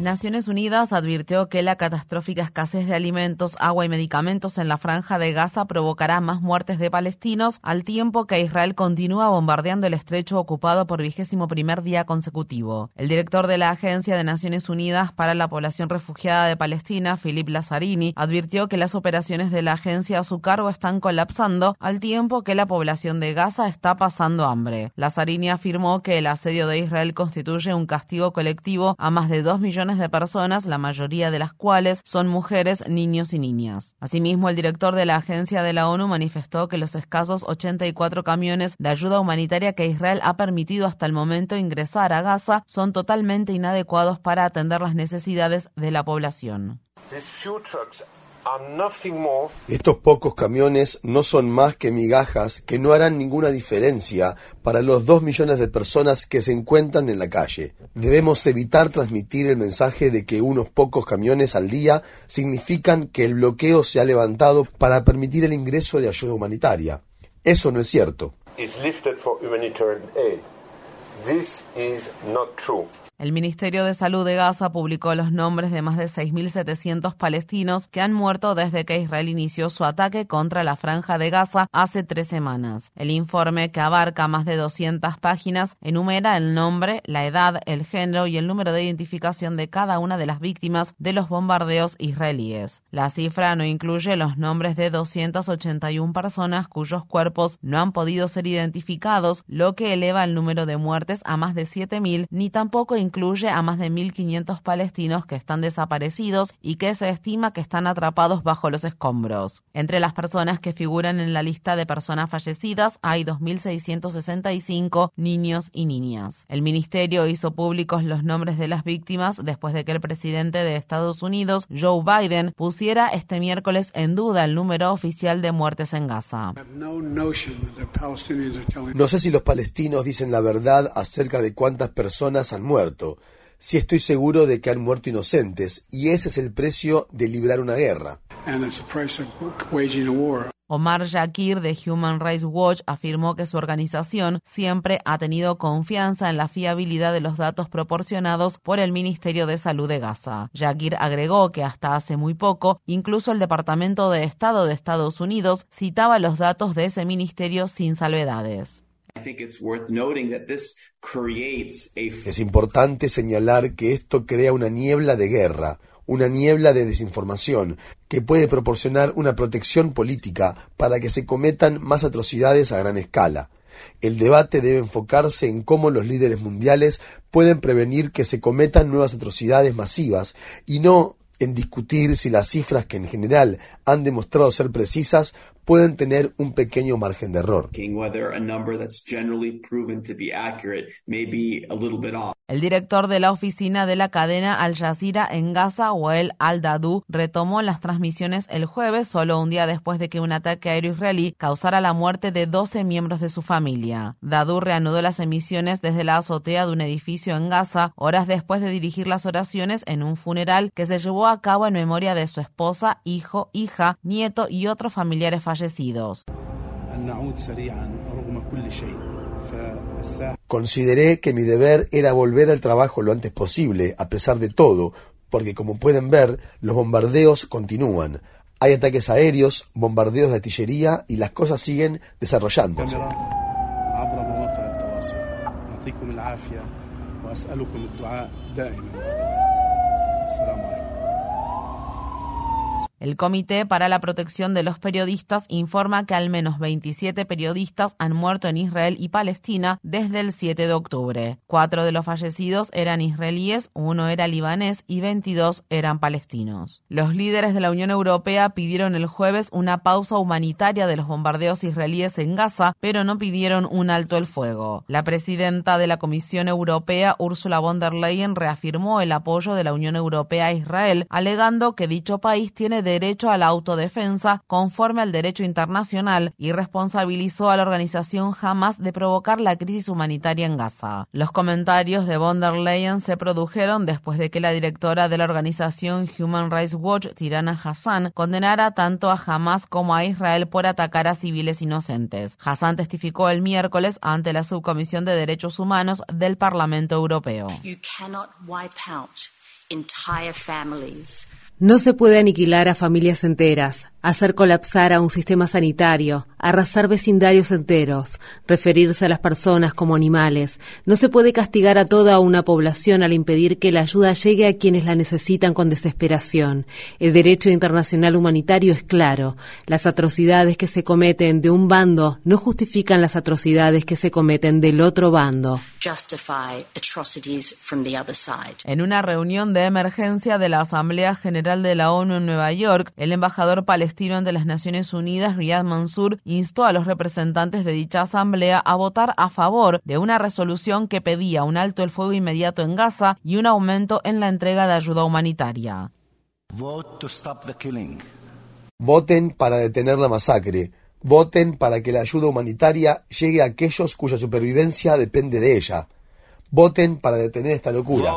Naciones Unidas advirtió que la catastrófica escasez de alimentos, agua y medicamentos en la franja de Gaza provocará más muertes de palestinos al tiempo que Israel continúa bombardeando el estrecho ocupado por vigésimo primer día consecutivo. El director de la Agencia de Naciones Unidas para la Población Refugiada de Palestina, Philip Lazzarini, advirtió que las operaciones de la agencia a su cargo están colapsando al tiempo que la población de Gaza está pasando hambre. Lazzarini afirmó que el asedio de Israel constituye un castigo colectivo a más de dos millones de personas, la mayoría de las cuales son mujeres, niños y niñas. Asimismo, el director de la agencia de la ONU manifestó que los escasos 84 camiones de ayuda humanitaria que Israel ha permitido hasta el momento ingresar a Gaza son totalmente inadecuados para atender las necesidades de la población. Estos pocos camiones no son más que migajas que no harán ninguna diferencia para los dos millones de personas que se encuentran en la calle. Debemos evitar transmitir el mensaje de que unos pocos camiones al día significan que el bloqueo se ha levantado para permitir el ingreso de ayuda humanitaria. Eso no es cierto. El Ministerio de Salud de Gaza publicó los nombres de más de 6.700 palestinos que han muerto desde que Israel inició su ataque contra la franja de Gaza hace tres semanas. El informe, que abarca más de 200 páginas, enumera el nombre, la edad, el género y el número de identificación de cada una de las víctimas de los bombardeos israelíes. La cifra no incluye los nombres de 281 personas cuyos cuerpos no han podido ser identificados, lo que eleva el número de muertes a más de 7.000, ni tampoco incluye a más de 1.500 palestinos que están desaparecidos y que se estima que están atrapados bajo los escombros. Entre las personas que figuran en la lista de personas fallecidas hay 2.665 niños y niñas. El ministerio hizo públicos los nombres de las víctimas después de que el presidente de Estados Unidos, Joe Biden, pusiera este miércoles en duda el número oficial de muertes en Gaza. No sé si los palestinos dicen la verdad acerca de cuántas personas han muerto si estoy seguro de que han muerto inocentes, y ese es el precio de librar una guerra. Omar Yakir de Human Rights Watch afirmó que su organización siempre ha tenido confianza en la fiabilidad de los datos proporcionados por el Ministerio de Salud de Gaza. Yakir agregó que hasta hace muy poco, incluso el Departamento de Estado de Estados Unidos citaba los datos de ese ministerio sin salvedades. Es importante señalar que esto crea una niebla de guerra, una niebla de desinformación, que puede proporcionar una protección política para que se cometan más atrocidades a gran escala. El debate debe enfocarse en cómo los líderes mundiales pueden prevenir que se cometan nuevas atrocidades masivas y no en discutir si las cifras que en general han demostrado ser precisas pueden tener un pequeño margen de error. El director de la oficina de la cadena Al Jazeera en Gaza, Wael Al-Dadu, retomó las transmisiones el jueves, solo un día después de que un ataque aéreo israelí causara la muerte de 12 miembros de su familia. Dadu reanudó las emisiones desde la azotea de un edificio en Gaza, horas después de dirigir las oraciones en un funeral que se llevó a cabo en memoria de su esposa, hijo, hija, nieto y otros familiares fallecidos Consideré que mi deber era volver al trabajo lo antes posible, a pesar de todo, porque como pueden ver, los bombardeos continúan. Hay ataques aéreos, bombardeos de artillería y las cosas siguen desarrollándose. El Comité para la Protección de los Periodistas informa que al menos 27 periodistas han muerto en Israel y Palestina desde el 7 de octubre. Cuatro de los fallecidos eran israelíes, uno era libanés y 22 eran palestinos. Los líderes de la Unión Europea pidieron el jueves una pausa humanitaria de los bombardeos israelíes en Gaza, pero no pidieron un alto el fuego. La presidenta de la Comisión Europea, Ursula von der Leyen, reafirmó el apoyo de la Unión Europea a Israel, alegando que dicho país tiene derecho a la autodefensa conforme al derecho internacional y responsabilizó a la organización Hamas de provocar la crisis humanitaria en Gaza. Los comentarios de von der Leyen se produjeron después de que la directora de la organización Human Rights Watch, Tirana Hassan, condenara tanto a Hamas como a Israel por atacar a civiles inocentes. Hassan testificó el miércoles ante la Subcomisión de Derechos Humanos del Parlamento Europeo. No se puede aniquilar a familias enteras, hacer colapsar a un sistema sanitario, arrasar vecindarios enteros, referirse a las personas como animales. No se puede castigar a toda una población al impedir que la ayuda llegue a quienes la necesitan con desesperación. El derecho internacional humanitario es claro. Las atrocidades que se cometen de un bando no justifican las atrocidades que se cometen del otro bando. En una reunión de emergencia de la Asamblea General de la ONU en Nueva York, el embajador palestino ante las Naciones Unidas, Riyad Mansour, instó a los representantes de dicha asamblea a votar a favor de una resolución que pedía un alto el fuego inmediato en Gaza y un aumento en la entrega de ayuda humanitaria. Voten para detener la masacre. Voten para que la ayuda humanitaria llegue a aquellos cuya supervivencia depende de ella. Voten para detener esta locura.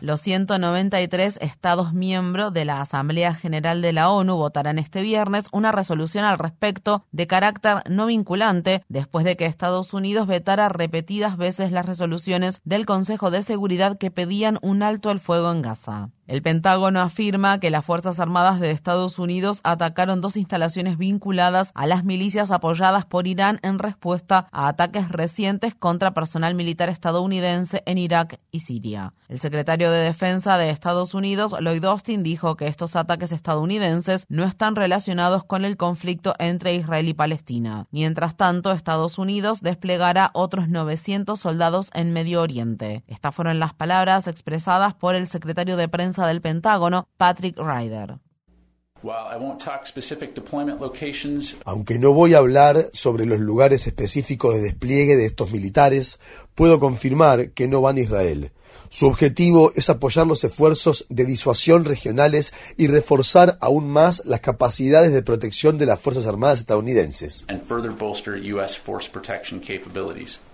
Los 193 Estados miembros de la Asamblea General de la ONU votarán este viernes una resolución al respecto de carácter no vinculante después de que Estados Unidos vetara repetidas veces las resoluciones del Consejo de Seguridad que pedían un alto al fuego en Gaza. El Pentágono afirma que las Fuerzas Armadas de Estados Unidos atacaron dos instalaciones vinculadas a las milicias apoyadas por Irán en respuesta a ataques recientes contra personal militar estadounidense en Irak y Siria. El secretario de Defensa de Estados Unidos, Lloyd Austin, dijo que estos ataques estadounidenses no están relacionados con el conflicto entre Israel y Palestina. Mientras tanto, Estados Unidos desplegará otros 900 soldados en Medio Oriente. Estas fueron las palabras expresadas por el secretario de prensa del Pentágono, Patrick Ryder. Aunque no voy a hablar sobre los lugares específicos de despliegue de estos militares, puedo confirmar que no van a Israel. Su objetivo es apoyar los esfuerzos de disuasión regionales y reforzar aún más las capacidades de protección de las Fuerzas Armadas estadounidenses.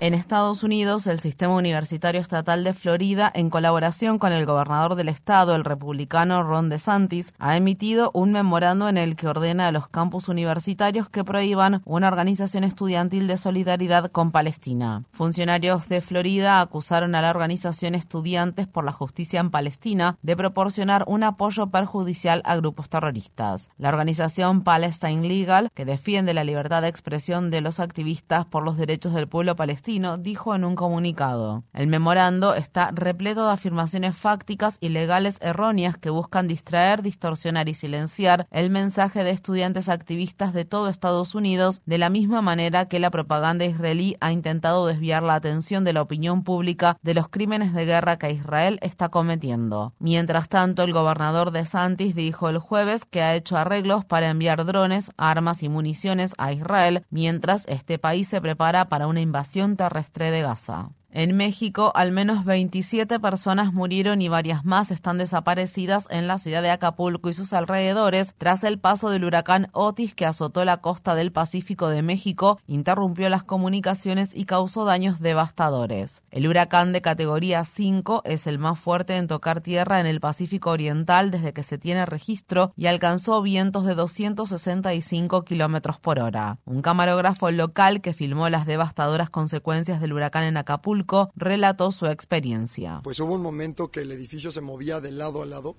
En Estados Unidos, el Sistema Universitario Estatal de Florida, en colaboración con el gobernador del estado, el republicano Ron DeSantis, ha emitido un memorando en el que ordena a los campus universitarios que prohíban una organización estudiantil de solidaridad con Palestina. Funcionarios de Florida acusaron a la organización estudiantil por la justicia en Palestina de proporcionar un apoyo perjudicial a grupos terroristas. La organización Palestine Legal, que defiende la libertad de expresión de los activistas por los derechos del pueblo palestino, dijo en un comunicado, el memorando está repleto de afirmaciones fácticas y legales erróneas que buscan distraer, distorsionar y silenciar el mensaje de estudiantes activistas de todo Estados Unidos de la misma manera que la propaganda israelí ha intentado desviar la atención de la opinión pública de los crímenes de guerra que Israel está cometiendo. Mientras tanto, el gobernador de Santis dijo el jueves que ha hecho arreglos para enviar drones, armas y municiones a Israel, mientras este país se prepara para una invasión terrestre de Gaza. En México, al menos 27 personas murieron y varias más están desaparecidas en la ciudad de Acapulco y sus alrededores tras el paso del huracán Otis que azotó la costa del Pacífico de México, interrumpió las comunicaciones y causó daños devastadores. El huracán de categoría 5 es el más fuerte en tocar tierra en el Pacífico Oriental desde que se tiene registro y alcanzó vientos de 265 kilómetros por hora. Un camarógrafo local que filmó las devastadoras consecuencias del huracán en Acapulco relató su experiencia. Pues hubo un momento que el edificio se movía de lado a lado.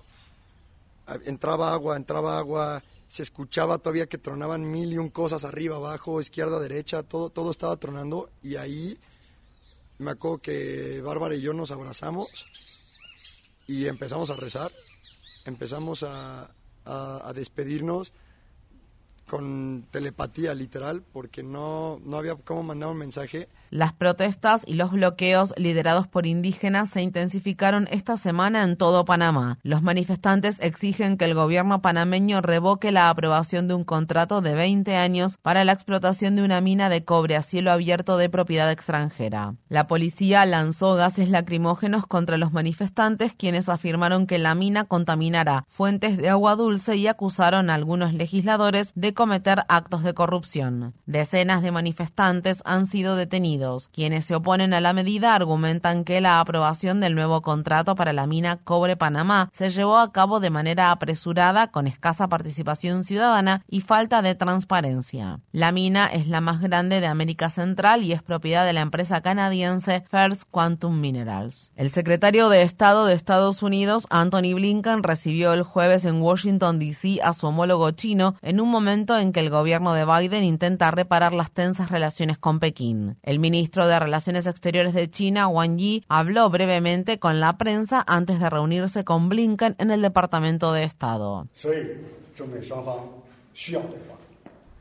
Entraba agua, entraba agua, se escuchaba todavía que tronaban mil y un cosas arriba, abajo, izquierda, derecha, todo, todo estaba tronando y ahí me acuerdo que Bárbara y yo nos abrazamos y empezamos a rezar empezamos a, a despedirnos con telepatía literal, porque no, no había cómo mandar un mensaje las protestas y los bloqueos liderados por indígenas se intensificaron esta semana en todo Panamá. Los manifestantes exigen que el gobierno panameño revoque la aprobación de un contrato de 20 años para la explotación de una mina de cobre a cielo abierto de propiedad extranjera. La policía lanzó gases lacrimógenos contra los manifestantes, quienes afirmaron que la mina contaminará fuentes de agua dulce y acusaron a algunos legisladores de cometer actos de corrupción. Decenas de manifestantes han sido detenidos quienes se oponen a la medida argumentan que la aprobación del nuevo contrato para la mina Cobre Panamá se llevó a cabo de manera apresurada, con escasa participación ciudadana y falta de transparencia. La mina es la más grande de América Central y es propiedad de la empresa canadiense First Quantum Minerals. El secretario de Estado de Estados Unidos, Anthony Blinken, recibió el jueves en Washington, D.C. a su homólogo chino en un momento en que el gobierno de Biden intenta reparar las tensas relaciones con Pekín. Ministro de Relaciones Exteriores de China, Wang Yi, habló brevemente con la prensa antes de reunirse con Blinken en el Departamento de Estado.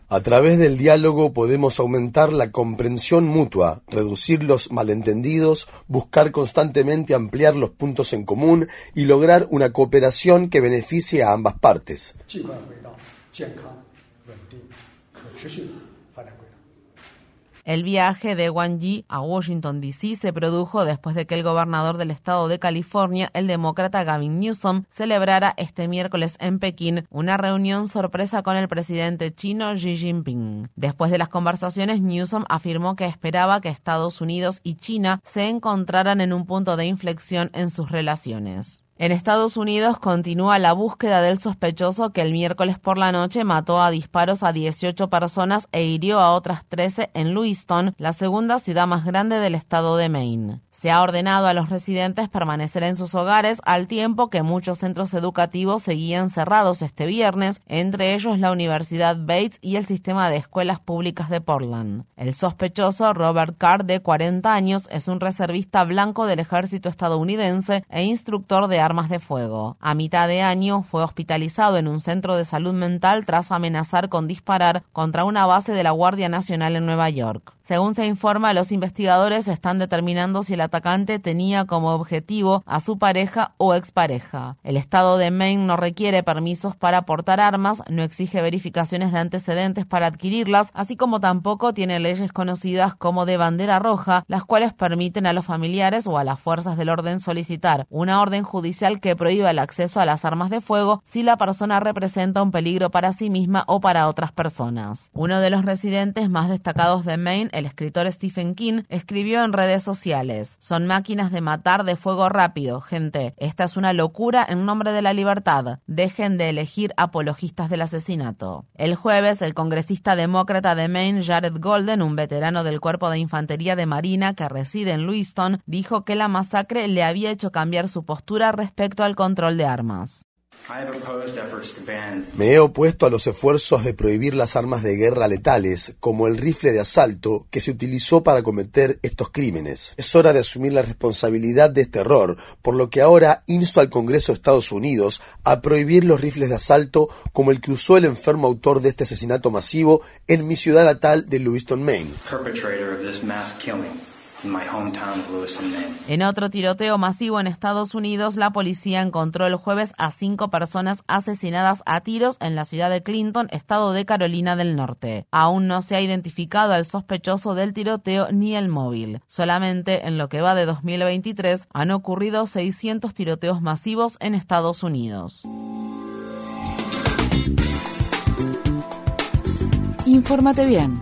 A través del diálogo podemos aumentar la comprensión mutua, reducir los malentendidos, buscar constantemente ampliar los puntos en común y lograr una cooperación que beneficie a ambas partes. El viaje de Wang Yi a Washington, D.C. se produjo después de que el gobernador del estado de California, el demócrata Gavin Newsom, celebrara este miércoles en Pekín una reunión sorpresa con el presidente chino Xi Jinping. Después de las conversaciones, Newsom afirmó que esperaba que Estados Unidos y China se encontraran en un punto de inflexión en sus relaciones. En Estados Unidos continúa la búsqueda del sospechoso que el miércoles por la noche mató a disparos a 18 personas e hirió a otras 13 en Lewiston, la segunda ciudad más grande del estado de Maine. Se ha ordenado a los residentes permanecer en sus hogares al tiempo que muchos centros educativos seguían cerrados este viernes, entre ellos la Universidad Bates y el sistema de escuelas públicas de Portland. El sospechoso, Robert Carr, de 40 años, es un reservista blanco del ejército estadounidense e instructor de armas de fuego. A mitad de año fue hospitalizado en un centro de salud mental tras amenazar con disparar contra una base de la Guardia Nacional en Nueva York. Según se informa, los investigadores están determinando si el atacante tenía como objetivo a su pareja o expareja. El estado de Maine no requiere permisos para portar armas, no exige verificaciones de antecedentes para adquirirlas, así como tampoco tiene leyes conocidas como de bandera roja, las cuales permiten a los familiares o a las fuerzas del orden solicitar una orden judicial que prohíba el acceso a las armas de fuego si la persona representa un peligro para sí misma o para otras personas. Uno de los residentes más destacados de Maine el escritor Stephen King, escribió en redes sociales, son máquinas de matar de fuego rápido, gente. Esta es una locura en nombre de la libertad. Dejen de elegir apologistas del asesinato. El jueves, el congresista demócrata de Maine, Jared Golden, un veterano del Cuerpo de Infantería de Marina que reside en Lewiston, dijo que la masacre le había hecho cambiar su postura respecto al control de armas. Me he opuesto a los esfuerzos de prohibir las armas de guerra letales, como el rifle de asalto que se utilizó para cometer estos crímenes. Es hora de asumir la responsabilidad de este error, por lo que ahora insto al Congreso de Estados Unidos a prohibir los rifles de asalto como el que usó el enfermo autor de este asesinato masivo en mi ciudad natal de Lewiston, Maine. En otro tiroteo masivo en Estados Unidos, la policía encontró el jueves a cinco personas asesinadas a tiros en la ciudad de Clinton, estado de Carolina del Norte. Aún no se ha identificado al sospechoso del tiroteo ni el móvil. Solamente en lo que va de 2023 han ocurrido 600 tiroteos masivos en Estados Unidos. Infórmate bien